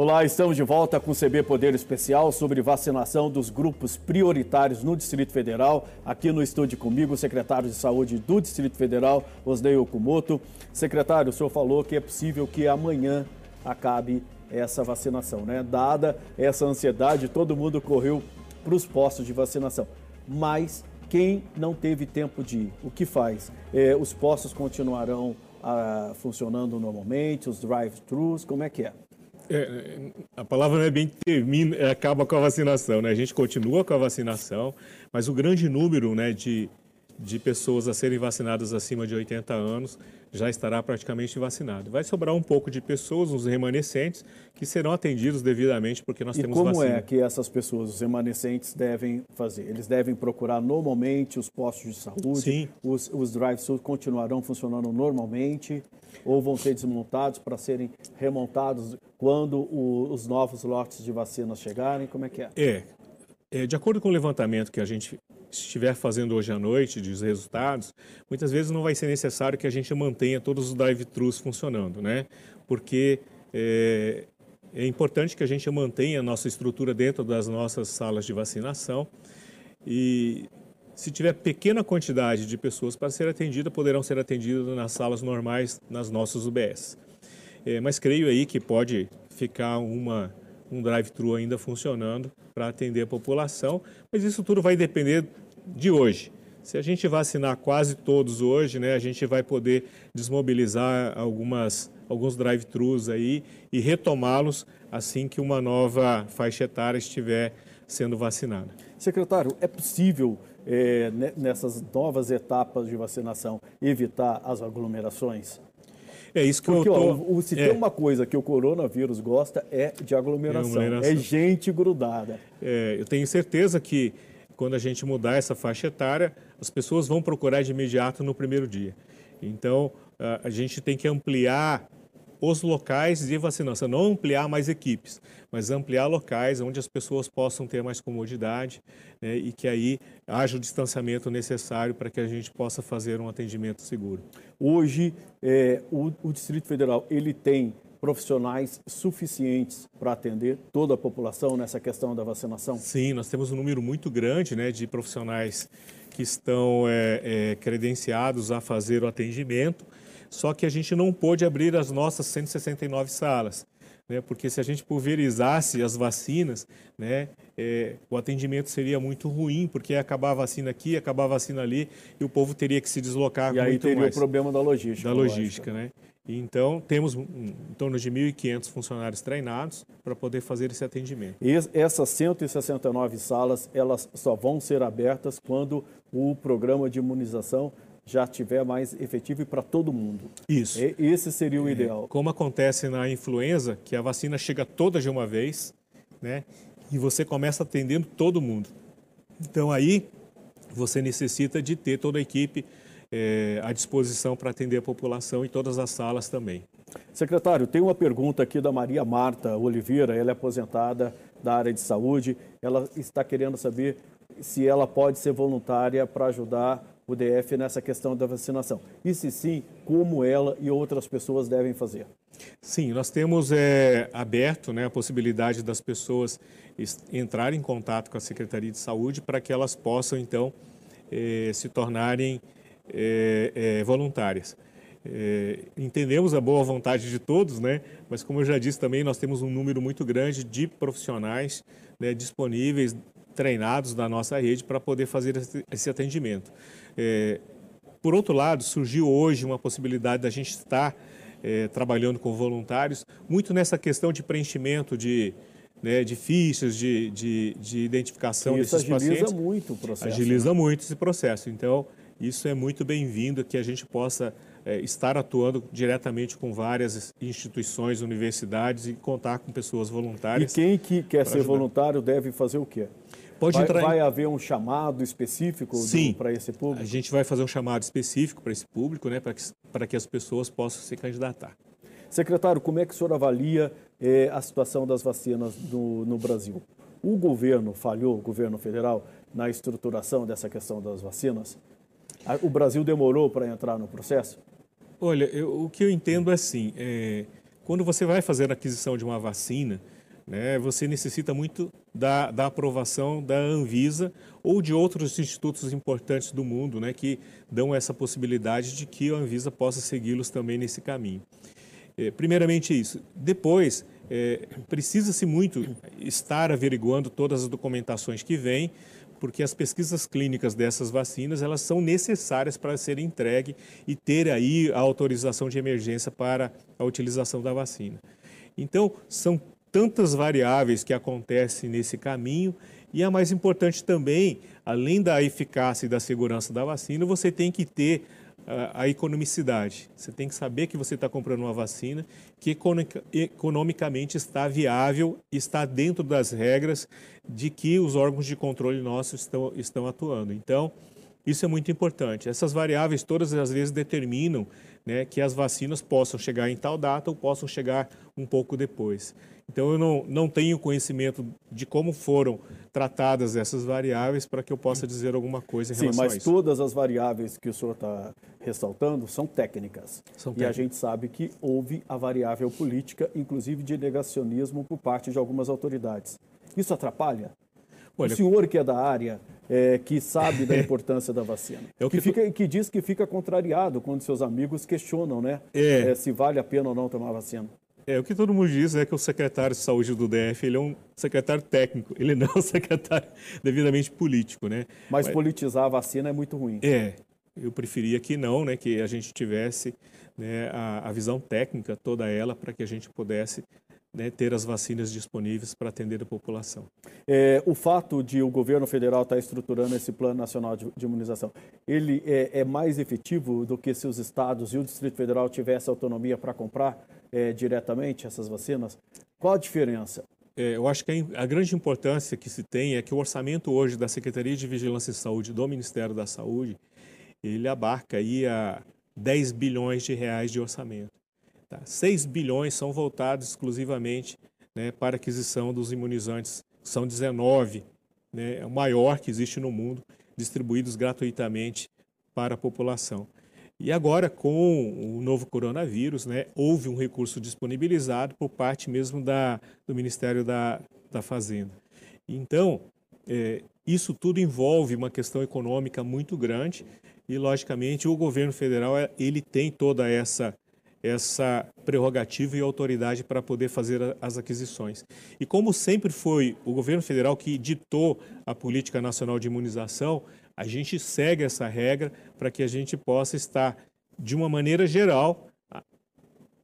Olá, estamos de volta com o CB Poder Especial sobre vacinação dos grupos prioritários no Distrito Federal. Aqui no estúdio comigo, o secretário de Saúde do Distrito Federal, Osnei Okumoto. Secretário, o senhor falou que é possível que amanhã acabe essa vacinação, né? Dada essa ansiedade, todo mundo correu para os postos de vacinação. Mas quem não teve tempo de ir, o que faz? É, os postos continuarão ah, funcionando normalmente, os drive-thrus, como é que é? É, a palavra não é bem termina, é, acaba com a vacinação, né? A gente continua com a vacinação, mas o grande número, né, de, de pessoas a serem vacinadas acima de 80 anos já estará praticamente vacinado. Vai sobrar um pouco de pessoas, os remanescentes, que serão atendidos devidamente porque nós e temos como vacina. é que essas pessoas, os remanescentes, devem fazer? Eles devem procurar normalmente os postos de saúde? Sim. Os, os drive-thrus continuarão funcionando normalmente? Ou vão ser desmontados para serem remontados quando o, os novos lotes de vacinas chegarem? Como é que é? É, é, de acordo com o levantamento que a gente estiver fazendo hoje à noite, dos resultados, muitas vezes não vai ser necessário que a gente mantenha todos os drive-thrus funcionando, né? Porque é, é importante que a gente mantenha a nossa estrutura dentro das nossas salas de vacinação e se tiver pequena quantidade de pessoas para ser atendida, poderão ser atendidas nas salas normais, nas nossas UBS. É, mas creio aí que pode ficar uma um drive-thru ainda funcionando para atender a população, mas isso tudo vai depender de hoje. Se a gente vacinar quase todos hoje, né, a gente vai poder desmobilizar algumas, alguns drive-thrus aí e retomá-los assim que uma nova faixa etária estiver sendo vacinada. Secretário, é possível, é, nessas novas etapas de vacinação, evitar as aglomerações? É isso que Porque, eu tô... ó, se é. tem uma coisa que o coronavírus gosta é de aglomeração, aglomeração. é gente grudada. É, eu tenho certeza que quando a gente mudar essa faixa etária, as pessoas vão procurar de imediato no primeiro dia. Então, a gente tem que ampliar os locais de vacinação, não ampliar mais equipes, mas ampliar locais onde as pessoas possam ter mais comodidade né, e que aí haja o distanciamento necessário para que a gente possa fazer um atendimento seguro. Hoje, é, o, o Distrito Federal ele tem profissionais suficientes para atender toda a população nessa questão da vacinação? Sim, nós temos um número muito grande né, de profissionais que estão é, é, credenciados a fazer o atendimento só que a gente não pôde abrir as nossas 169 salas. Né, porque se a gente pulverizasse as vacinas, né, é, o atendimento seria muito ruim, porque ia acabar a vacina aqui, acabar a vacina ali, e o povo teria que se deslocar e muito mais. E aí teria mais. o problema da logística. Da logística, né? Então, temos em torno de 1.500 funcionários treinados para poder fazer esse atendimento. E essas 169 salas, elas só vão ser abertas quando o programa de imunização já tiver mais efetivo e para todo mundo. Isso. E, esse seria o é, ideal. Como acontece na influenza, que a vacina chega toda de uma vez, né? E você começa atendendo todo mundo. Então aí você necessita de ter toda a equipe é, à disposição para atender a população e todas as salas também. Secretário, tem uma pergunta aqui da Maria Marta Oliveira, ela é aposentada da área de saúde. Ela está querendo saber se ela pode ser voluntária para ajudar o DF nessa questão da vacinação. E se sim, como ela e outras pessoas devem fazer? Sim, nós temos é, aberto né, a possibilidade das pessoas entrarem em contato com a Secretaria de Saúde para que elas possam, então, é, se tornarem é, voluntárias. entendemos a boa vontade de todos, né? mas como eu já disse também, nós temos um número muito grande de profissionais né, disponíveis, treinados da nossa rede para poder fazer esse atendimento. É, por outro lado, surgiu hoje uma possibilidade da gente estar é, trabalhando com voluntários, muito nessa questão de preenchimento de, né, de fichas, de, de, de identificação isso desses pacientes. Isso agiliza muito o processo. Agiliza né? muito esse processo. Então, isso é muito bem-vindo que a gente possa é, estar atuando diretamente com várias instituições, universidades e contar com pessoas voluntárias. E quem que quer ser ajudar. voluntário deve fazer o quê? Pode vai, entrar vai haver um chamado específico para esse público? A gente vai fazer um chamado específico para esse público, né, para que, que as pessoas possam se candidatar. Secretário, como é que o senhor avalia eh, a situação das vacinas no, no Brasil? O governo falhou, o governo federal, na estruturação dessa questão das vacinas? O Brasil demorou para entrar no processo? Olha, eu, o que eu entendo é assim, é, quando você vai fazer a aquisição de uma vacina, né, você necessita muito da, da, aprovação da Anvisa ou de outros institutos importantes do mundo né, que dão essa possibilidade de que a Anvisa possa segui-los também nesse caminho. É, primeiramente isso. Depois, é, precisa-se muito estar averiguando todas as documentações que vêm, porque as pesquisas clínicas dessas vacinas elas são necessárias para serem entregue e ter aí a autorização de emergência para a utilização da vacina. Então, são tantas variáveis que acontecem nesse caminho e a mais importante também, além da eficácia e da segurança da vacina, você tem que ter a economicidade. Você tem que saber que você está comprando uma vacina que economicamente está viável, está dentro das regras de que os órgãos de controle nossos estão, estão atuando. Então, isso é muito importante. Essas variáveis todas às vezes determinam né, que as vacinas possam chegar em tal data ou possam chegar um pouco depois. Então, eu não, não tenho conhecimento de como foram tratadas essas variáveis para que eu possa dizer alguma coisa em Sim, relação a isso. Sim, mas todas as variáveis que o senhor está ressaltando são técnicas. São técnicas. E a gente sabe que houve a variável política, inclusive de negacionismo por parte de algumas autoridades. Isso atrapalha? Olha, o senhor que é da área, é, que sabe da importância da vacina, é que, que, fica, que diz que fica contrariado quando seus amigos questionam né, é. É, se vale a pena ou não tomar vacina. É, o que todo mundo diz é que o secretário de saúde do DF ele é um secretário técnico, ele não é um secretário devidamente político, né? Mas, Mas politizar a vacina é muito ruim. É, eu preferia que não, né, que a gente tivesse né, a, a visão técnica toda ela para que a gente pudesse né, ter as vacinas disponíveis para atender a população. É, o fato de o governo federal estar tá estruturando esse plano nacional de, de imunização, ele é, é, mais efetivo do que se os estados e o Distrito Federal tivessem autonomia para comprar é, diretamente essas vacinas? Qual a diferença? É, eu acho que a grande importância que se tem é que o orçamento hoje da Secretaria de Vigilância em Saúde do Ministério da Saúde, ele abarca aí a 10 bilhões de reais de orçamento. Tá? 6 bilhões são voltados exclusivamente né, para aquisição dos imunizantes, são 19, né, é o maior que existe no mundo, distribuídos gratuitamente para a população. E agora, com o novo coronavírus, né, houve um recurso disponibilizado por parte mesmo da, do Ministério da, da Fazenda. Então, é, isso tudo envolve uma questão econômica muito grande e, logicamente, o governo federal ele tem toda essa essa prerrogativa e autoridade para poder fazer as aquisições. E como sempre foi o governo federal que ditou a política nacional de imunização, a gente segue essa regra para que a gente possa estar, de uma maneira geral,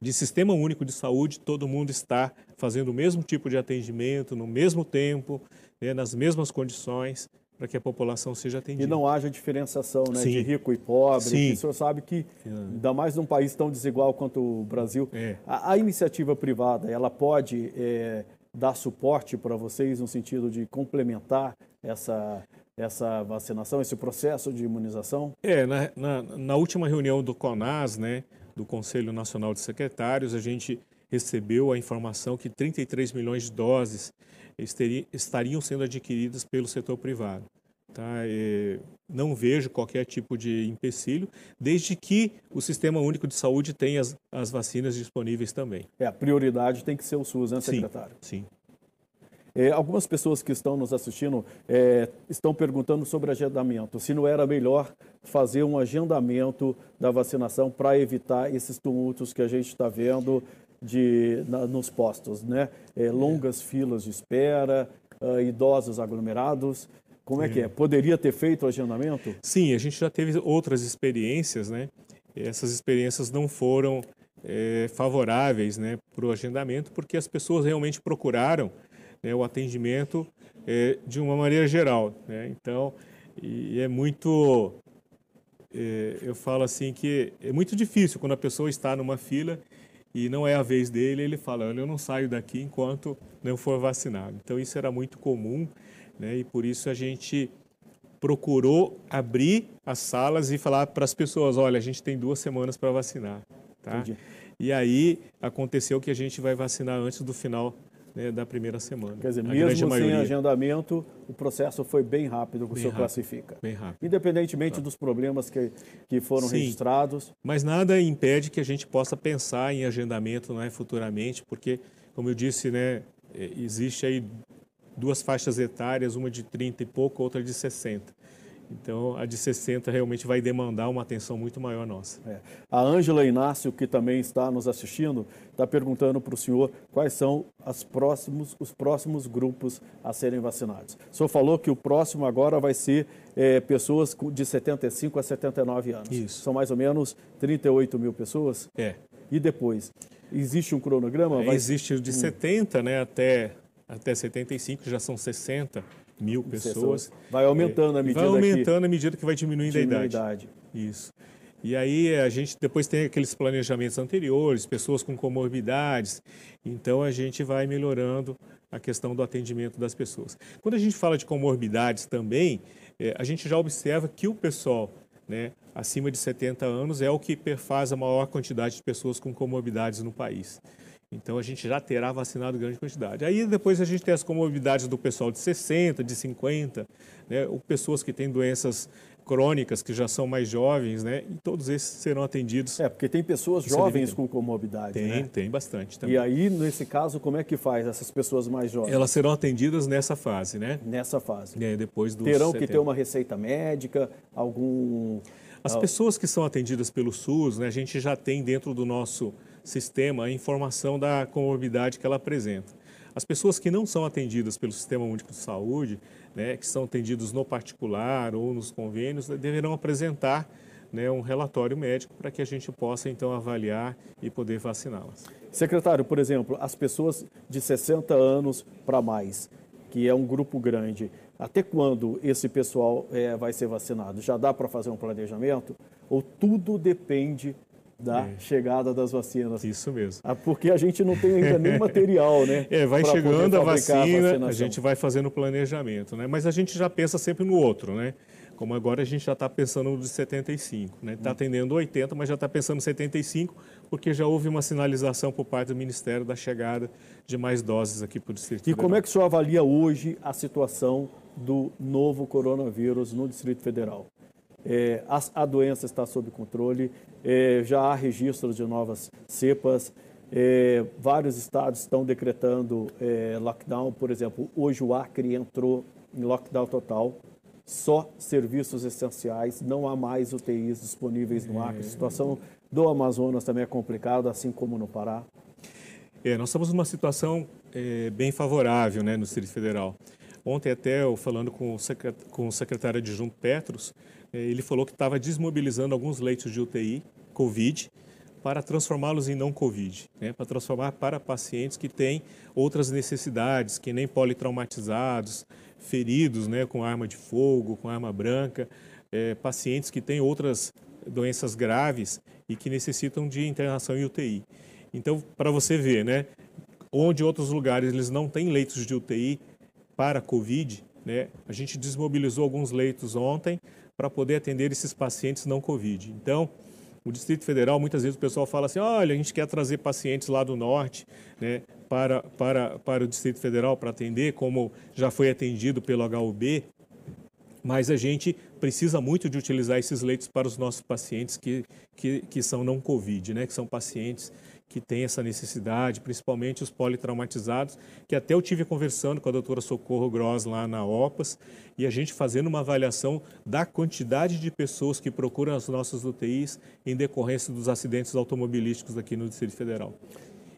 de sistema único de saúde, todo mundo está fazendo o mesmo tipo de atendimento, no mesmo tempo, né, nas mesmas condições, para que a população seja atendida. E não haja diferenciação né, de rico e pobre. Sim. O senhor sabe que, ainda mais num país tão desigual quanto o Brasil, é. a, a, iniciativa privada ela pode é, dar suporte para vocês no sentido de complementar essa, essa vacinação, esse processo de imunização? É, na, na, na última reunião do CONAS, né, do Conselho Nacional de Secretários, a gente recebeu a informação que 33 milhões de doses estariam sendo adquiridas pelo setor privado. Tá? não vejo qualquer tipo de empecilho, desde que o Sistema Único de Saúde tenha as, as vacinas disponíveis também. É, a prioridade tem que ser o SUS, né, secretário? Sim. sim. É, algumas pessoas que estão nos assistindo é, estão perguntando sobre agendamento. Se não era melhor fazer um agendamento da vacinação para evitar esses tumultos que a gente está vendo de, na, nos postos, né? É, longas filas de espera, uh, idosos aglomerados. Como é, é que é? Poderia ter feito o agendamento? Sim, a gente já teve outras experiências, né? Essas experiências não foram é, favoráveis né, para o agendamento, porque as pessoas realmente procuraram né, o atendimento é, de uma maneira geral. Né? Então, e é muito. É, eu falo assim que é muito difícil quando a pessoa está numa fila e não é a vez dele, ele fala, eu não saio daqui enquanto não for vacinado. Então isso era muito comum, né? E por isso a gente procurou abrir as salas e falar para as pessoas, olha, a gente tem duas semanas para vacinar, tá? Entendi. E aí aconteceu que a gente vai vacinar antes do final né, da primeira semana. Quer dizer, mesmo sem agendamento, o processo foi bem rápido, que o senhor rápido, classifica. Bem rápido. Independentemente tá. dos problemas que, que foram Sim, registrados. Mas nada impede que a gente possa pensar em agendamento né, futuramente, porque, como eu disse, né, é, existe aí duas faixas etárias, uma de 30 e pouco, outra de 60. Então, a de 60 realmente vai demandar uma atenção muito maior nossa. É. A Ângela Inácio, que também está nos assistindo, está perguntando para o senhor quais são próximos, os próximos grupos a serem vacinados. O senhor falou que o próximo agora vai ser é, pessoas de 75 a 79 anos. Isso. São mais ou menos 38 mil pessoas? É. E depois? Existe um cronograma? É, vai... Existe o de hum. 70 né, até, até 75, já são 60 mil pessoas. Vai aumentando à medida Vai aumentando que... à medida que vai diminuindo Diminui a idade. Isso. E aí a gente depois tem aqueles planejamentos anteriores, pessoas com comorbidades. Então a gente vai melhorando a questão do atendimento das pessoas. Quando a gente fala de comorbidades também, é, a gente já observa que o pessoal né, acima de 70 anos é o que perfaz a maior quantidade de pessoas com comorbidades no país. Então a gente já terá vacinado grande quantidade. Aí depois a gente tem as comorbidades do pessoal de 60, de 50, né, ou pessoas que têm doenças crônicas, que já são mais jovens, né? E todos esses serão atendidos. É, porque tem pessoas jovens com comorbidade, Tem, né? tem bastante também. E aí, nesse caso, como é que faz essas pessoas mais jovens? Elas serão atendidas nessa fase, né? Nessa fase. É, depois dos Terão 70. que ter uma receita médica, algum... As pessoas que são atendidas pelo SUS, né, a gente já tem dentro do nosso sistema a informação da comorbidade que ela apresenta. As pessoas que não são atendidas pelo Sistema Único de Saúde, né, que são atendidos no particular ou nos convênios, deverão apresentar né, um relatório médico para que a gente possa então avaliar e poder vaciná-las. Secretário, por exemplo, as pessoas de 60 anos para mais, que é um grupo grande, até quando esse pessoal é, vai ser vacinado? Já dá para fazer um planejamento? Ou tudo depende da é. chegada das vacinas. Isso mesmo. Ah, porque a gente não tem ainda nem material, né? É, vai chegando a vacina, a, a, gente vai fazendo o planejamento, né? Mas a gente já pensa sempre no outro, né? Como agora a gente já está pensando no de 75, né? Está atendendo 80, mas já está pensando em 75, porque já houve uma sinalização por parte do Ministério da chegada de mais doses aqui para o Distrito E Federal. como é que o senhor avalia hoje a situação do novo coronavírus no Distrito Federal? É, a, a, doença está sob controle, é, já há registros de novas cepas, é, vários estados estão decretando é, lockdown, por exemplo, hoje o Acre entrou em lockdown total, só serviços essenciais, não há mais UTIs disponíveis no Acre. A situação do Amazonas também é complicada, assim como no Pará. É, nós estamos numa situação é, bem favorável né, no Distrito Federal. Ontem até eu falando com o, secretário, adjunto Petros, ele falou que estava desmobilizando alguns leitos de UTI, Covid, para transformá-los em não Covid, né? para transformar para pacientes que têm outras necessidades, que nem politraumatizados, feridos né, com arma de fogo, com arma branca, é, pacientes que têm outras doenças graves e que necessitam de internação em UTI. Então, para você ver, né, onde outros lugares eles não têm leitos de UTI para Covid, né, a gente desmobilizou alguns leitos ontem para poder atender esses pacientes não Covid. Então, o Distrito Federal, muitas vezes o pessoal fala assim, olha, a gente quer trazer pacientes lá do norte né, para, para, para o Distrito Federal para atender, como já foi atendido pelo HUB, mas a gente precisa muito de utilizar esses leitos para os nossos pacientes que, que, que são não Covid, né, que são pacientes que têm essa necessidade, principalmente os politraumatizados, que até eu tive conversando com a doutora Socorro Gross lá na OPAS, e a gente fazendo uma avaliação da quantidade de pessoas que procuram as nossas UTIs em decorrência dos acidentes automobilísticos aqui no Distrito Federal.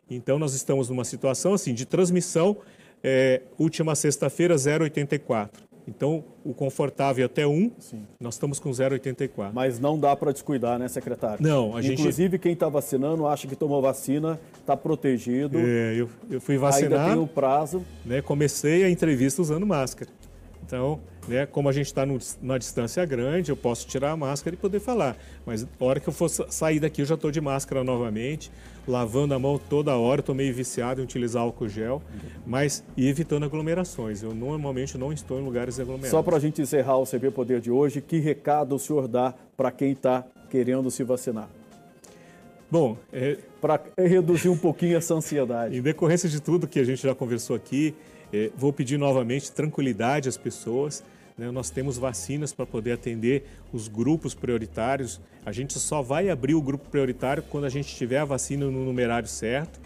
Então, nós estamos numa situação assim de transmissão, é, última sexta-feira, 0,84. Então, o confortável até 1, Sim. nós estamos com 0,84. Mas não dá para descuidar, né, secretário? Não, a gente... Inclusive, quem está vacinando acha que tomou vacina, está protegido. É, eu, eu fui vacinar. Ainda tem o prazo. Né, comecei a entrevista usando máscara. Então, né, como a gente está numa distância grande, eu posso tirar a máscara e poder falar. Mas na hora que eu for sair daqui, eu já estou de máscara novamente, lavando a mão toda hora. Estou meio viciado em utilizar álcool gel, mas e evitando aglomerações. Eu normalmente não estou em lugares aglomerados. Só para a gente encerrar o CB Poder de hoje, que recado o senhor dá para quem está querendo se vacinar? Bom, é... para reduzir um pouquinho essa ansiedade. Em decorrência de tudo que a gente já conversou aqui, é, vou pedir novamente tranquilidade às pessoas. Né? Nós temos vacinas para poder atender os grupos prioritários. A gente só vai abrir o grupo prioritário quando a gente tiver a vacina no numerário certo.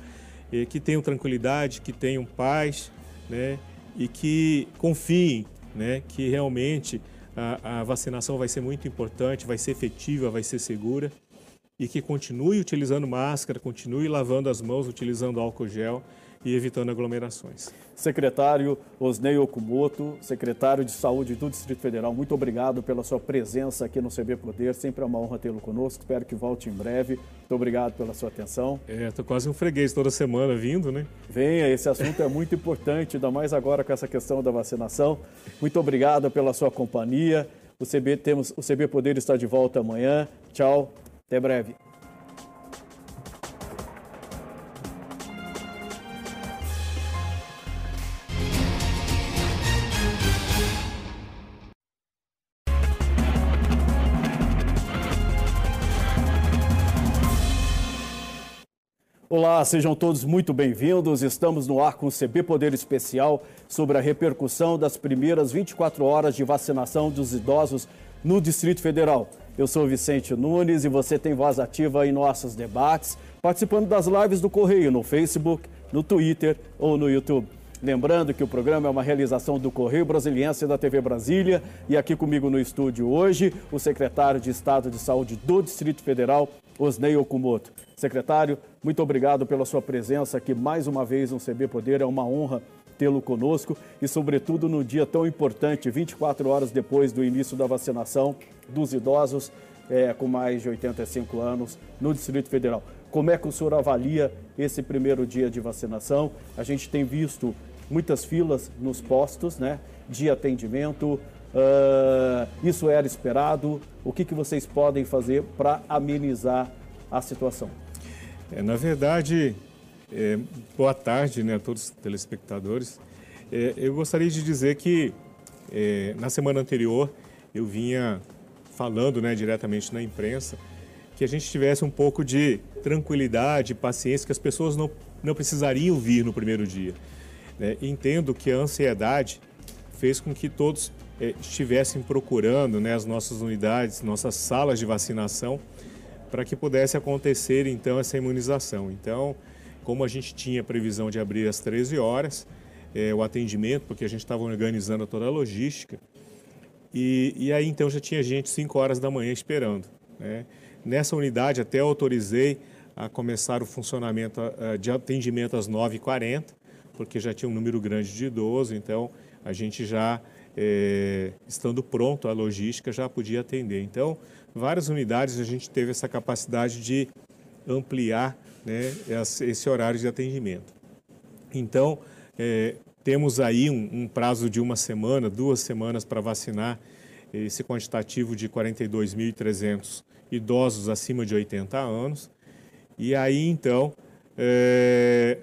Que tenham tranquilidade, que tenham paz, né? E que confiem, né? Que realmente a, a vacinação vai ser muito importante, vai ser efetiva, vai ser segura e que continue utilizando máscara, continue lavando as mãos, utilizando álcool gel e evitando aglomerações. Secretário Osnei Okumoto, secretário de Saúde do Distrito Federal, muito obrigado pela sua presença aqui no CB Poder. Sempre é uma honra tê-lo conosco. Espero que volte em breve. Muito obrigado pela sua atenção. É, estou quase um freguês toda semana vindo, né? Venha, esse assunto é muito importante, ainda mais agora com essa questão da vacinação. Muito obrigado pela sua companhia. O CB, temos, o CB Poder está de volta amanhã. Tchau, até breve. Olá, sejam todos muito bem-vindos. Estamos no ar com o CB Poder Especial sobre a repercussão das primeiras 24 horas de vacinação dos idosos no Distrito Federal. Eu sou Vicente Nunes e você tem voz ativa em nossos debates, participando das lives do Correio no Facebook, no Twitter ou no YouTube. Lembrando que o programa é uma realização do Correio Brasiliense da TV Brasília e aqui comigo no estúdio hoje o secretário de Estado de Saúde do Distrito Federal, Osnei Okumoto. Secretário, muito obrigado pela sua presença aqui mais uma vez no CB Poder. É uma honra tê-lo conosco e, sobretudo, no dia tão importante, 24 horas depois do início da vacinação dos idosos é, com mais de 85 anos no Distrito Federal. Como é que o senhor avalia esse primeiro dia de vacinação? A gente tem visto muitas filas nos postos né, de atendimento. Uh, isso era esperado? O que, que vocês podem fazer para amenizar a situação? É, na verdade, é, boa tarde né, a todos os telespectadores. É, eu gostaria de dizer que é, na semana anterior eu vinha falando né, diretamente na imprensa que a gente tivesse um pouco de tranquilidade, paciência, que as pessoas não, não precisariam vir no primeiro dia. Né? Entendo que a ansiedade fez com que todos é, estivessem procurando né, as nossas unidades, nossas salas de vacinação, para que pudesse acontecer então essa imunização. Então, como a gente tinha previsão de abrir às 13 horas, é, o atendimento, porque a gente estava organizando toda a logística, e, e, aí então já tinha gente 5 horas da manhã esperando. Né? Nessa unidade até autorizei a começar o funcionamento de atendimento às 9h40, porque já tinha um número grande de idosos, então a gente já, é, estando pronto a logística, já podia atender. Então, várias unidades a gente teve essa capacidade de ampliar né, esse horário de atendimento. Então, é, temos aí um, um, prazo de uma semana, duas semanas para vacinar esse quantitativo de 42.300 idosos acima de 80 anos. E aí, então, é,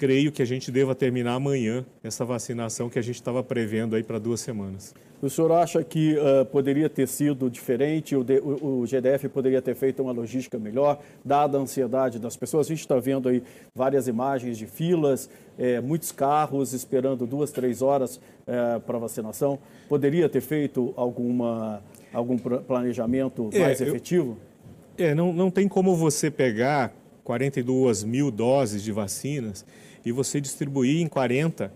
creio que a gente deva terminar amanhã essa vacinação que a gente estava prevendo aí para duas semanas. O senhor acha que uh, poderia ter sido diferente, o, de, o, o, GDF poderia ter feito uma logística melhor, dada a ansiedade das pessoas? A gente está vendo aí várias imagens de filas, é, muitos carros esperando duas, três horas é, para vacinação. Poderia ter feito alguma, algum planejamento é, mais efetivo? Eu, é, não, não tem como você pegar 42 mil doses de vacinas e você distribuir em 40,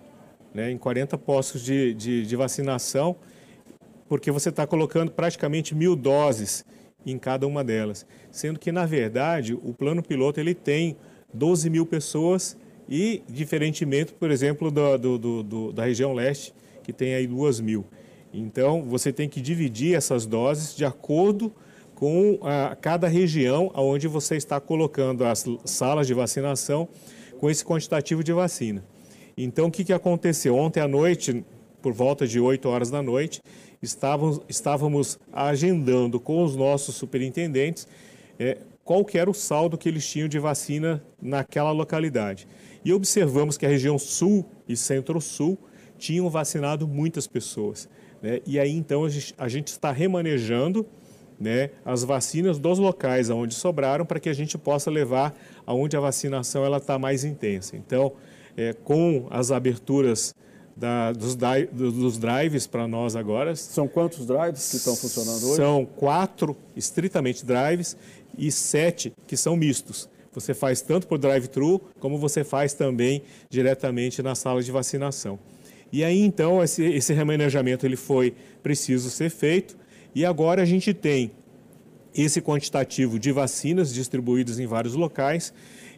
né, em 40 postos de, de, de vacinação porque você está colocando praticamente mil doses em cada uma delas. Sendo que, na verdade, o plano piloto ele tem 12 mil pessoas e, diferentemente, por exemplo, do, do, do, da região leste, que tem aí 2 mil. Então, você tem que dividir essas doses de acordo com a, cada região onde você está colocando as salas de vacinação com esse quantitativo de vacina. Então, o que, que aconteceu? Ontem à noite, por volta de 8 horas da noite, estávamos, estávamos agendando com os nossos superintendentes é, qual era o saldo que eles tinham de vacina naquela localidade. E observamos que a região sul e centro-sul tinham vacinado muitas pessoas. Né? E aí, então, a gente, a gente está remanejando né, as vacinas dos locais onde sobraram para que a gente possa levar aonde a vacinação ela está mais intensa. Então, é, com as aberturas da, dos, dos, drives para nós agora. São quantos drives que estão funcionando hoje? São quatro estritamente drives e sete que são mistos. Você faz tanto por drive-thru, como você faz também diretamente na sala de vacinação. E aí, então, esse, esse remanejamento ele foi preciso ser feito e agora a gente tem esse quantitativo de vacinas distribuídas em vários locais,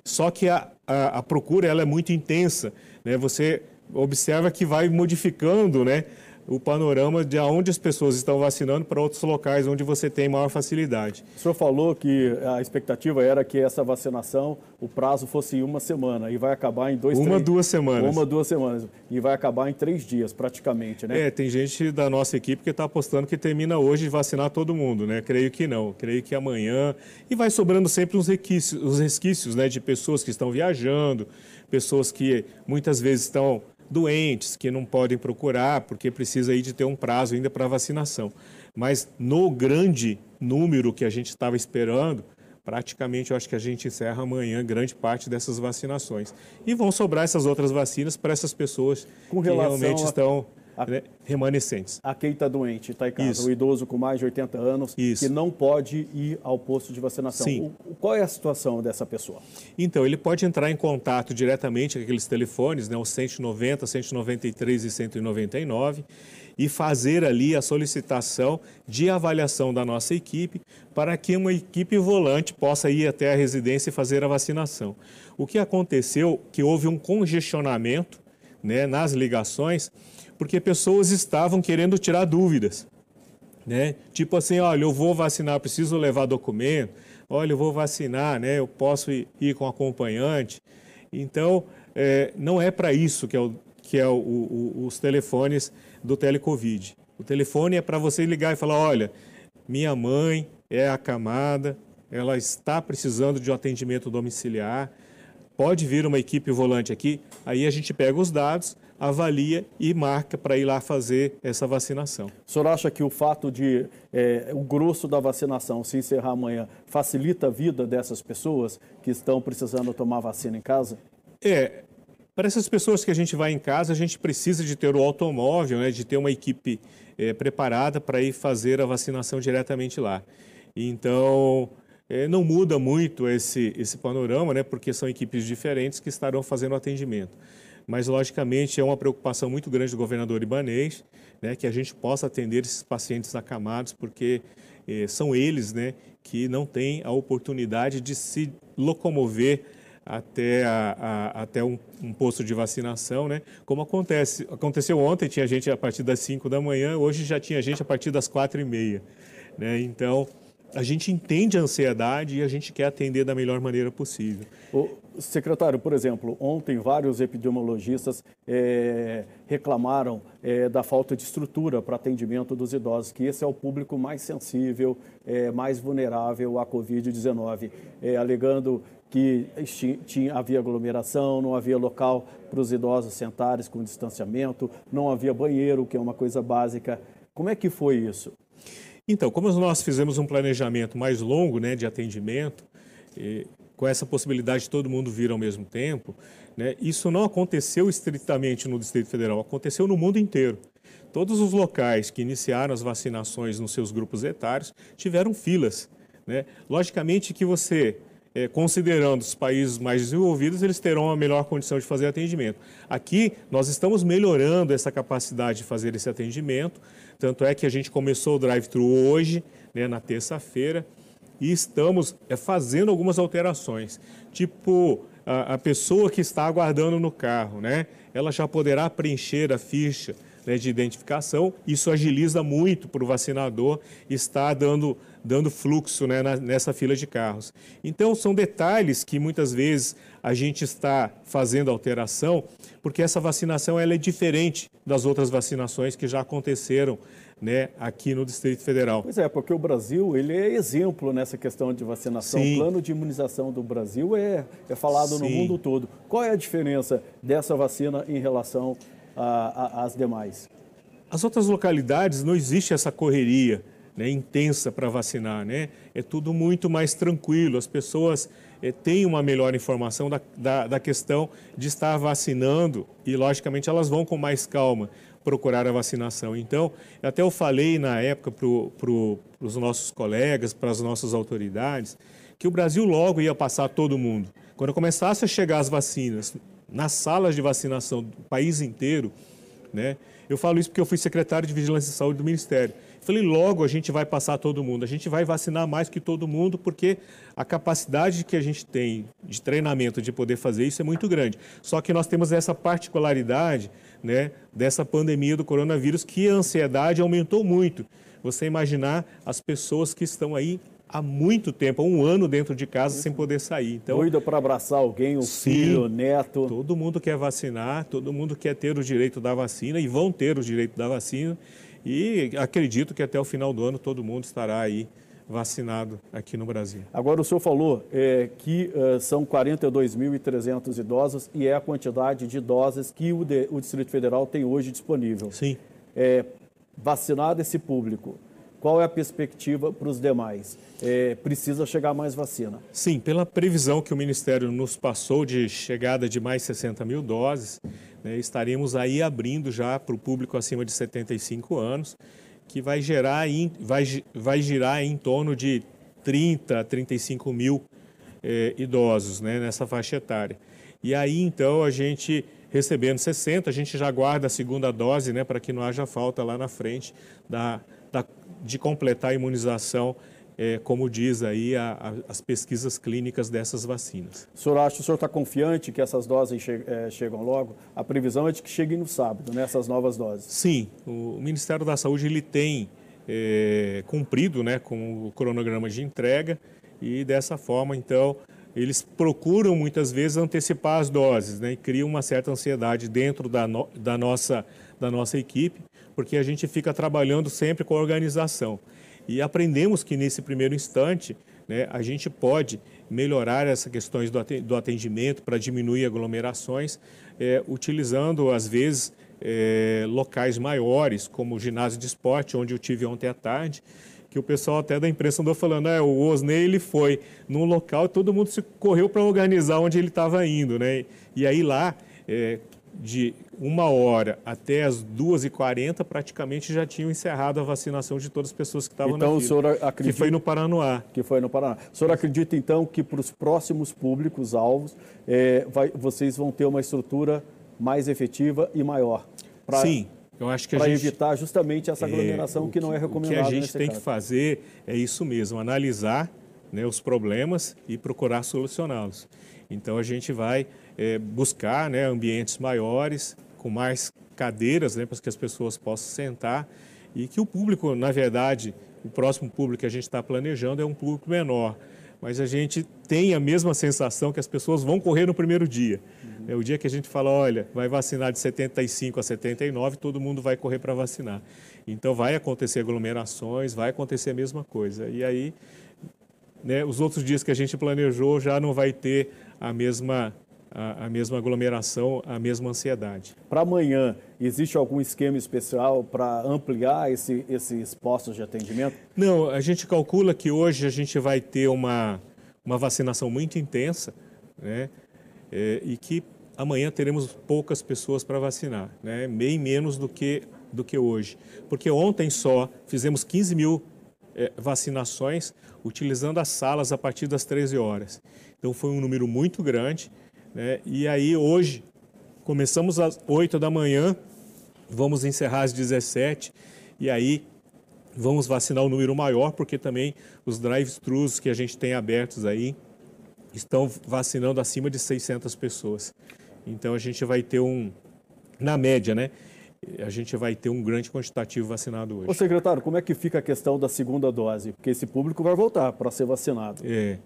só que a, a, a procura ela é muito intensa. Né? Você observa que vai modificando né, o panorama de onde as pessoas estão vacinando para outros locais onde você tem maior facilidade. O senhor falou que a expectativa era que essa vacinação, o prazo fosse uma semana e vai acabar em dois, Uma, três... duas semanas. Uma, duas semanas. E vai acabar em três dias, praticamente, né? É, tem gente da nossa equipe que está apostando que termina hoje de vacinar todo mundo, né? Creio que não. Creio que amanhã... E vai sobrando sempre uns resquícios, os resquícios né, de pessoas que estão viajando, pessoas que muitas vezes estão doentes que não podem procurar porque precisa aí de ter um prazo ainda para vacinação. Mas no grande número que a gente estava esperando, praticamente eu acho que a gente encerra amanhã grande parte dessas vacinações. E vão sobrar essas outras vacinas para essas pessoas que realmente a... estão a, né, remanescentes. A quem está doente, está em casa, Isso. o idoso com mais de 80 anos, Isso. que não pode ir ao posto de vacinação. Sim. O, qual é a situação dessa pessoa? Então, ele pode entrar em contato diretamente com aqueles telefones, né, os 190, 193 e 199, e fazer ali a solicitação de avaliação da nossa equipe para que uma equipe volante possa ir até a residência e fazer a vacinação. O que aconteceu que houve um congestionamento né, nas ligações porque pessoas estavam querendo tirar dúvidas. Né? Tipo assim, olha, eu vou vacinar, preciso levar documento, olha, eu vou vacinar, né? eu posso ir, ir com acompanhante. Então, é, não é para isso que é, o, que é o, o, os telefones do Telecovid. O telefone é para você ligar e falar, olha, minha mãe é acamada, ela está precisando de um atendimento domiciliar, pode vir uma equipe volante aqui, aí a gente pega os dados, avalia e marca para ir lá fazer essa vacinação. O senhor acha que o fato de é, o grosso da vacinação se encerrar amanhã facilita a vida dessas pessoas que estão precisando tomar vacina em casa? É, para essas pessoas que a gente vai em casa, a gente precisa de ter o automóvel, né, de ter uma equipe é, preparada para ir fazer a vacinação diretamente lá. Então, é, não muda muito esse, esse panorama, né, porque são equipes diferentes que estarão fazendo o atendimento mas logicamente é uma preocupação muito grande do governador Ibanês, né, que a gente possa atender esses pacientes acamados, porque eh, são eles né, que não têm a oportunidade de se locomover até, a, a, até um, um, posto de vacinação, né? Como acontece, aconteceu ontem, tinha gente a partir das 5 da manhã, hoje já tinha gente a partir das 4 e meia, né? Então, a gente entende a ansiedade e a gente quer atender da melhor maneira possível. O secretário, por exemplo, ontem vários epidemiologistas é, reclamaram é, da falta de estrutura para atendimento dos idosos, que esse é o público mais sensível, é, mais vulnerável à Covid-19, alegando que tinha, havia aglomeração, não havia local para os idosos sentarem com distanciamento, não havia banheiro, que é uma coisa básica. Como é que foi isso? Então, como nós fizemos um planejamento mais longo né, de atendimento, com essa possibilidade de todo mundo vir ao mesmo tempo, né, isso não aconteceu estritamente no Distrito Federal, aconteceu no mundo inteiro. Todos os locais que iniciaram as vacinações nos seus grupos etários tiveram filas. Né? Logicamente que você é, considerando os países mais desenvolvidos, eles terão a melhor condição de fazer atendimento. Aqui, nós estamos melhorando essa capacidade de fazer esse atendimento, tanto é que a gente começou o drive-thru hoje, né, na terça-feira, e estamos é, fazendo algumas alterações. Tipo, a, a, pessoa que está aguardando no carro, né, ela já poderá preencher a ficha né, de identificação. Isso agiliza muito para o vacinador estar dando, dando fluxo né, na, nessa fila de carros. Então, são detalhes que muitas vezes a gente está fazendo alteração, porque essa vacinação ela é diferente das outras vacinações que já aconteceram né, aqui no Distrito Federal. Pois é, porque o Brasil ele é exemplo nessa questão de vacinação. Sim. O plano de imunização do Brasil é, é falado Sim. no mundo todo. Qual é a diferença dessa vacina em relação às demais? As outras localidades não existe essa correria né, intensa para vacinar, né? É tudo muito mais tranquilo, as pessoas é, têm uma melhor informação da, da, da, questão de estar vacinando e, logicamente, elas vão com mais calma procurar a vacinação. Então, até eu falei na época para pro, os nossos colegas, para as nossas autoridades, que o Brasil logo ia passar todo mundo. Quando começasse a chegar as vacinas nas salas de vacinação do país inteiro, né? Eu falo isso porque eu fui secretário de Vigilância e Saúde do Ministério. Falei, logo a gente vai passar todo mundo, a gente vai vacinar mais que todo mundo, porque a capacidade que a gente tem de treinamento de poder fazer isso é muito grande. Só que nós temos essa particularidade né, dessa pandemia do coronavírus, que a ansiedade aumentou muito. Você imaginar as pessoas que estão aí há muito tempo, há um ano dentro de casa sem poder sair. Então, Doida para abraçar alguém, o sim, filho, o neto. Todo mundo quer vacinar, todo mundo quer ter o direito da vacina e vão ter o direito da vacina. E acredito que até o final do ano todo mundo estará aí vacinado aqui no Brasil. Agora, o senhor falou é, que uh, são 42.300 idosos e é a quantidade de doses que o, de, o Distrito Federal tem hoje disponível. Sim. É, vacinado esse público, qual é a perspectiva para os demais? É, precisa chegar mais vacina? Sim, pela previsão que o Ministério nos passou de chegada de mais 60 mil doses, né, estaremos aí abrindo já para o público acima de 75 anos, que vai, gerar vai, vai girar em torno de 30 a 35 mil é, idosos né, nessa faixa etária. E aí, então, a gente recebendo 60, a gente já guarda a segunda dose né, para que não haja falta lá na frente da de completar a imunização, é, como diz aí a, a, as pesquisas clínicas dessas vacinas. O senhor acha, o senhor está confiante que essas doses che, é, chegam logo? A previsão é de que cheguem no sábado, né, essas novas doses. Sim, o, Ministério da Saúde ele tem é, cumprido né, com o cronograma de entrega e dessa forma, então, eles procuram muitas vezes antecipar as doses né, e criam uma certa ansiedade dentro da, no, da, nossa, da nossa equipe porque a gente fica trabalhando sempre com a organização. E aprendemos que nesse primeiro instante né, a gente pode melhorar essas questões do atendimento para diminuir aglomerações, é, utilizando, às vezes, é, locais maiores, como o ginásio de esporte, onde eu tive ontem à tarde, que o pessoal até da imprensa andou falando, ah, o Osney ele foi num local e todo mundo se correu para organizar onde ele estava indo, né? E aí lá, é, de uma hora até as 2h40, praticamente já tinham encerrado a vacinação de todas as pessoas que estavam então, na fila. Então, o senhor acredita... Que foi no Paranoá. Que foi no Paraná. O senhor acredita, então, que para os próximos públicos, alvos, é, vai, vocês vão ter uma estrutura mais efetiva e maior? Pra, Sim. Eu acho que para gente, evitar justamente essa é, aglomeração é, que não é recomendada. O que a gente tem caso. que fazer é isso mesmo, analisar né, os problemas e procurar solucioná-los. Então a gente vai é, buscar né, ambientes maiores, com mais cadeiras né, para que as pessoas possam sentar e que o público, na verdade, o próximo público que a gente está planejando é um público menor. Mas a gente tem a mesma sensação que as pessoas vão correr no primeiro dia. Uhum. É o dia que a gente fala, olha, vai vacinar de 75 a 79, todo mundo vai correr para vacinar. Então vai acontecer aglomerações, vai acontecer a mesma coisa. E aí, né, os outros dias que a gente planejou já não vai ter a mesma a, a mesma aglomeração, a mesma ansiedade. Para amanhã, existe algum esquema especial para ampliar esse, esses postos de atendimento? Não, a gente calcula que hoje a gente vai ter uma, uma vacinação muito intensa, né? É, e que amanhã teremos poucas pessoas para vacinar, né? bem menos do que, do que hoje. Porque ontem só fizemos 15 mil é, vacinações utilizando as salas a partir das 13 horas. Então foi um número muito grande. Né? E aí hoje, começamos às 8 da manhã, vamos encerrar às 17 e aí vamos vacinar o um número maior, porque também os drive-thrus que a gente tem abertos aí estão vacinando acima de 600 pessoas. Então a gente vai ter um, na média, né? A gente vai ter um grande quantitativo vacinado hoje. Ô secretário, como é que fica a questão da segunda dose? Porque esse público vai voltar para ser vacinado. É.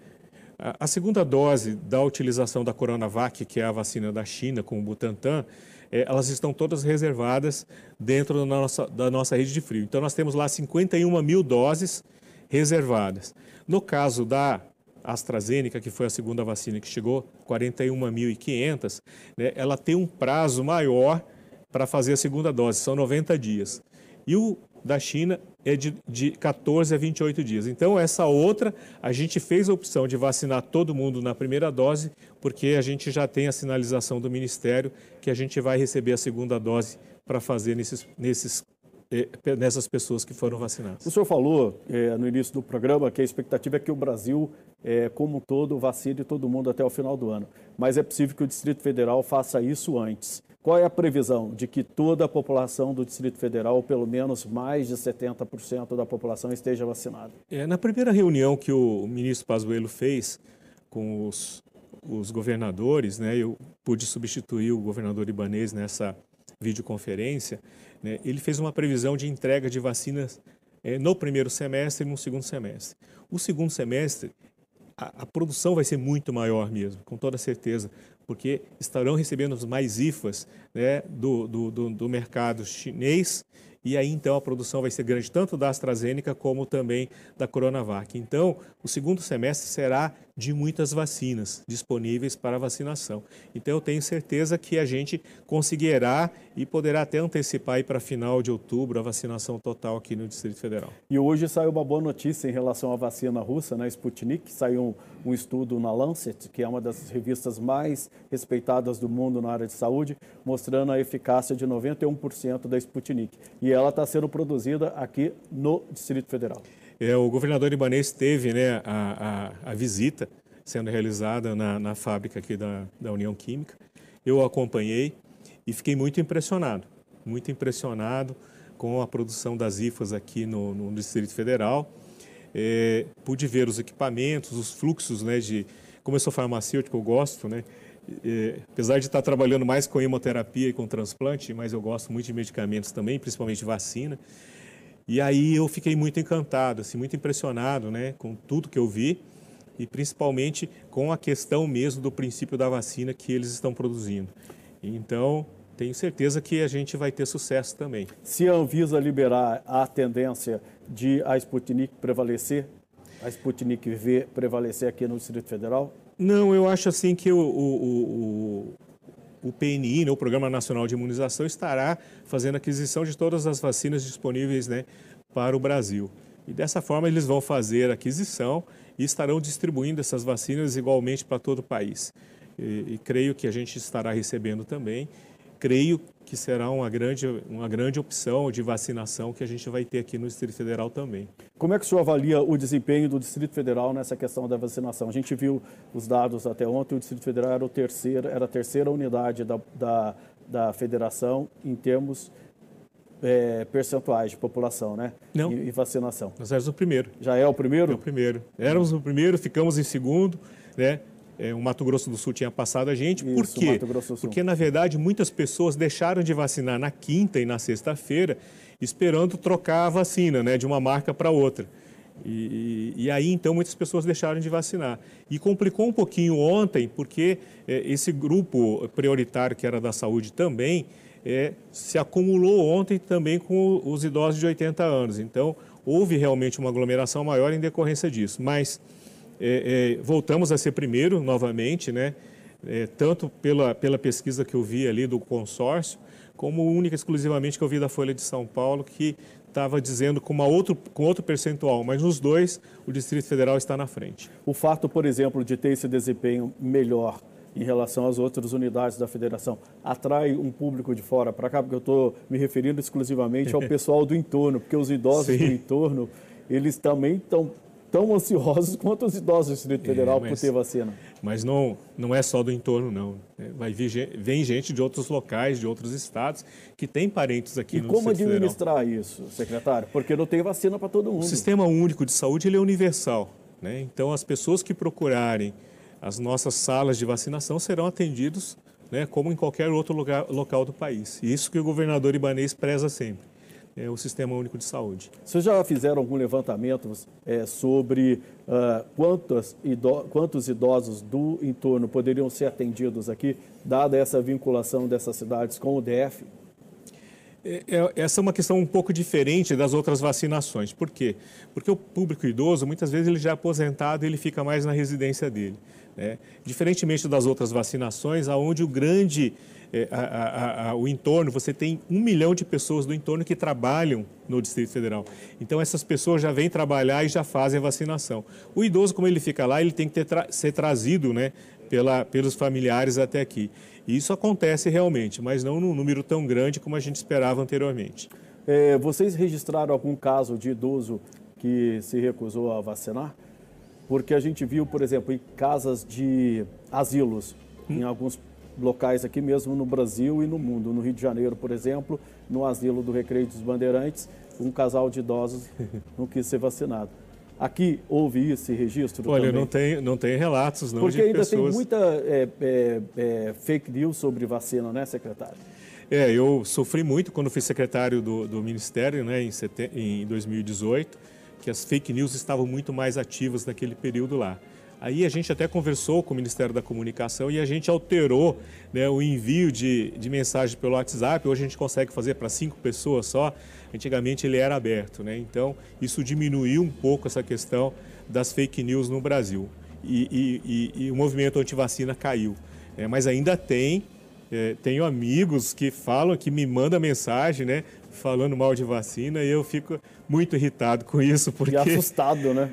A segunda dose da utilização da Coronavac, que é a vacina da China com o Butantan, é, elas estão todas reservadas dentro da nossa, da nossa rede de frio. Então, nós temos lá 51 mil doses reservadas. No caso da AstraZeneca, que foi a segunda vacina que chegou, 41.500, né, ela tem um prazo maior para fazer a segunda dose, são 90 dias. E o da China é de, de 14 a 28 dias. Então, essa outra, a gente fez a opção de vacinar todo mundo na primeira dose, porque a gente já tem a sinalização do Ministério que a gente vai receber a segunda dose para fazer nesses, nesses eh, nessas pessoas que foram vacinadas. O senhor falou é, no início do programa que a expectativa é que o Brasil, é, como um todo, vacine todo mundo até o final do ano. Mas é possível que o Distrito Federal faça isso antes. Qual é a previsão de que toda a população do Distrito Federal, ou pelo menos mais de 70% da população, esteja vacinada? É, na primeira reunião que o ministro Pazuello fez com os, os governadores, né, eu pude substituir o governador Ibanês nessa videoconferência, né, ele fez uma previsão de entrega de vacinas é, no primeiro semestre e no segundo semestre. O segundo semestre, a, a, produção vai ser muito maior mesmo, com toda certeza, porque estarão recebendo mais IFAs né, do, do, do, mercado chinês e aí então a produção vai ser grande tanto da AstraZeneca como também da Coronavac. Então, o segundo semestre será de muitas vacinas disponíveis para vacinação. Então, eu tenho certeza que a gente conseguirá e poderá até antecipar para final de outubro a vacinação total aqui no Distrito Federal. E hoje saiu uma boa notícia em relação à vacina russa, né, Sputnik, saiu um, um estudo na Lancet, que é uma das revistas mais respeitadas do mundo na área de saúde, mostrando a eficácia de 91% da Sputnik. E ela está sendo produzida aqui no Distrito Federal. É, o governador Ibanez teve né, a, a, a visita sendo realizada na, na fábrica aqui da, da União Química. Eu acompanhei e fiquei muito impressionado, muito impressionado com a produção das IFAs aqui no, no Distrito Federal. É, pude ver os equipamentos, os fluxos, né, de, como eu sou farmacêutico, eu gosto, né, é, apesar de estar trabalhando mais com hemoterapia e com transplante, mas eu gosto muito de medicamentos também, principalmente vacina. E aí eu fiquei muito encantado, assim, muito impressionado né, com tudo que eu vi e principalmente com a questão mesmo do princípio da vacina que eles estão produzindo. Então, tenho certeza que a gente vai ter sucesso também. Se a Anvisa liberar a tendência de a Sputnik prevalecer, a Sputnik V prevalecer aqui no Distrito Federal? Não, eu acho assim que o, o, o PNI, né, o Programa Nacional de Imunização, estará fazendo aquisição de todas as vacinas disponíveis né, para o Brasil. E dessa forma eles vão fazer aquisição e estarão distribuindo essas vacinas igualmente para todo o país. E, e creio que a gente estará recebendo também creio que será uma grande, uma grande opção de vacinação que a gente vai ter aqui no Distrito Federal também. Como é que o senhor avalia o desempenho do Distrito Federal nessa questão da vacinação? A gente viu os dados até ontem, o Distrito Federal era, o terceiro, era a terceira unidade da, da, da federação em termos é, percentuais de população, né? Não. E, e, vacinação. Nós éramos o primeiro. Já é o primeiro? É o primeiro. Éramos o primeiro, ficamos em segundo, né? É, o Mato Grosso do Sul tinha passado a gente. Isso, Por quê? Porque, na verdade, muitas pessoas deixaram de vacinar na quinta e na sexta-feira, esperando trocar a vacina né, de uma marca para outra. E, e, e, aí, então, muitas pessoas deixaram de vacinar. E complicou um pouquinho ontem, porque é, esse grupo prioritário, que era da saúde também, é, se acumulou ontem também com os idosos de 80 anos. Então, houve realmente uma aglomeração maior em decorrência disso. Mas é, é, voltamos a ser primeiro novamente, né? É, tanto pela, pela pesquisa que eu vi ali do consórcio, como única exclusivamente que eu vi da Folha de São Paulo, que estava dizendo com, uma outro, com outro percentual, mas nos dois o Distrito Federal está na frente. O fato, por exemplo, de ter esse desempenho melhor em relação às outras unidades da federação atrai um público de fora para cá, porque eu estou me referindo exclusivamente ao pessoal do entorno, porque os idosos Sim. do entorno, eles também estão tão ansiosos quanto os idosos do Distrito Federal é, mas, por ter vacina. Mas não, não é só do entorno, não. É, vai vir, vem gente de outros locais, de outros estados, que tem parentes aqui e no Distrito Federal. E como administrar isso, secretário? Porque não tem vacina para todo mundo. O Sistema Único de Saúde ele é universal. Né? Então, as pessoas que procurarem as nossas salas de vacinação serão atendidos né, como em qualquer outro lugar, local do país. E isso que o governador Ibanês preza sempre é, o Sistema Único de Saúde. Vocês já fizeram algum levantamento é, sobre uh, quantos, ido quantos idosos do entorno poderiam ser atendidos aqui, dada essa vinculação dessas cidades com o DF? É, é, essa é uma questão um pouco diferente das outras vacinações. Por quê? Porque o público idoso, muitas vezes, ele já é aposentado e ele fica mais na residência dele. Né? Diferentemente das outras vacinações, onde o grande é, a, a, o entorno, você tem um milhão de pessoas do entorno que trabalham no Distrito Federal. Então, essas pessoas já vêm trabalhar e já fazem a vacinação. O idoso, como ele fica lá, ele tem que tra ser trazido né, pela, pelos familiares até aqui. E isso acontece realmente, mas não num número tão grande como a gente esperava anteriormente. É, vocês registraram algum caso de idoso que se recusou a vacinar? Porque a gente viu, por exemplo, em casas de asilos, hum. em alguns locais aqui mesmo no Brasil e no mundo. No Rio de Janeiro, por exemplo, no asilo do Recreio dos Bandeirantes, um casal de idosos não quis ser vacinado. Aqui houve esse registro Olha, também? não tem, não tem relatos não Porque ainda pessoas... tem muita é, é, é, fake news sobre vacina, né, secretário? É, eu sofri muito quando fui secretário do, do Ministério, né, em, em 2018, que as fake news estavam muito mais ativas naquele período lá. Aí a gente até conversou com o Ministério da Comunicação e a gente alterou né, o envio de, de mensagem pelo WhatsApp. Hoje a gente consegue fazer para cinco pessoas só. Antigamente ele era aberto. Né? Então isso diminuiu um pouco essa questão das fake news no Brasil. E, e, e, e o movimento antivacina caiu. É, mas ainda tem é, tenho amigos que falam, que me mandam mensagem, né? Falando mal de vacina e eu fico muito irritado com isso. Porque... E assustado, né?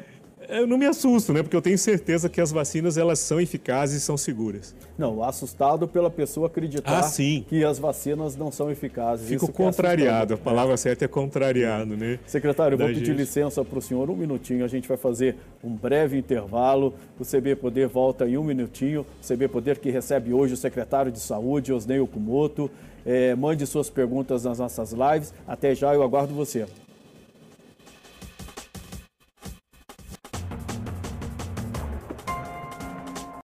Eu não me assusto, né? Porque eu tenho certeza que as vacinas elas são eficazes e são seguras. Não, assustado pela pessoa acreditar ah, que as vacinas não são eficazes. Fico é contrariado, a palavra é. certa é contrariado, né? Secretário, eu vou pedir gente. licença para o senhor um minutinho. A gente vai fazer um breve intervalo. O CB Poder volta em um minutinho. O CB Poder que recebe hoje o secretário de Saúde, Osnei Okumoto. É, mande suas perguntas nas nossas lives. Até já, eu aguardo você.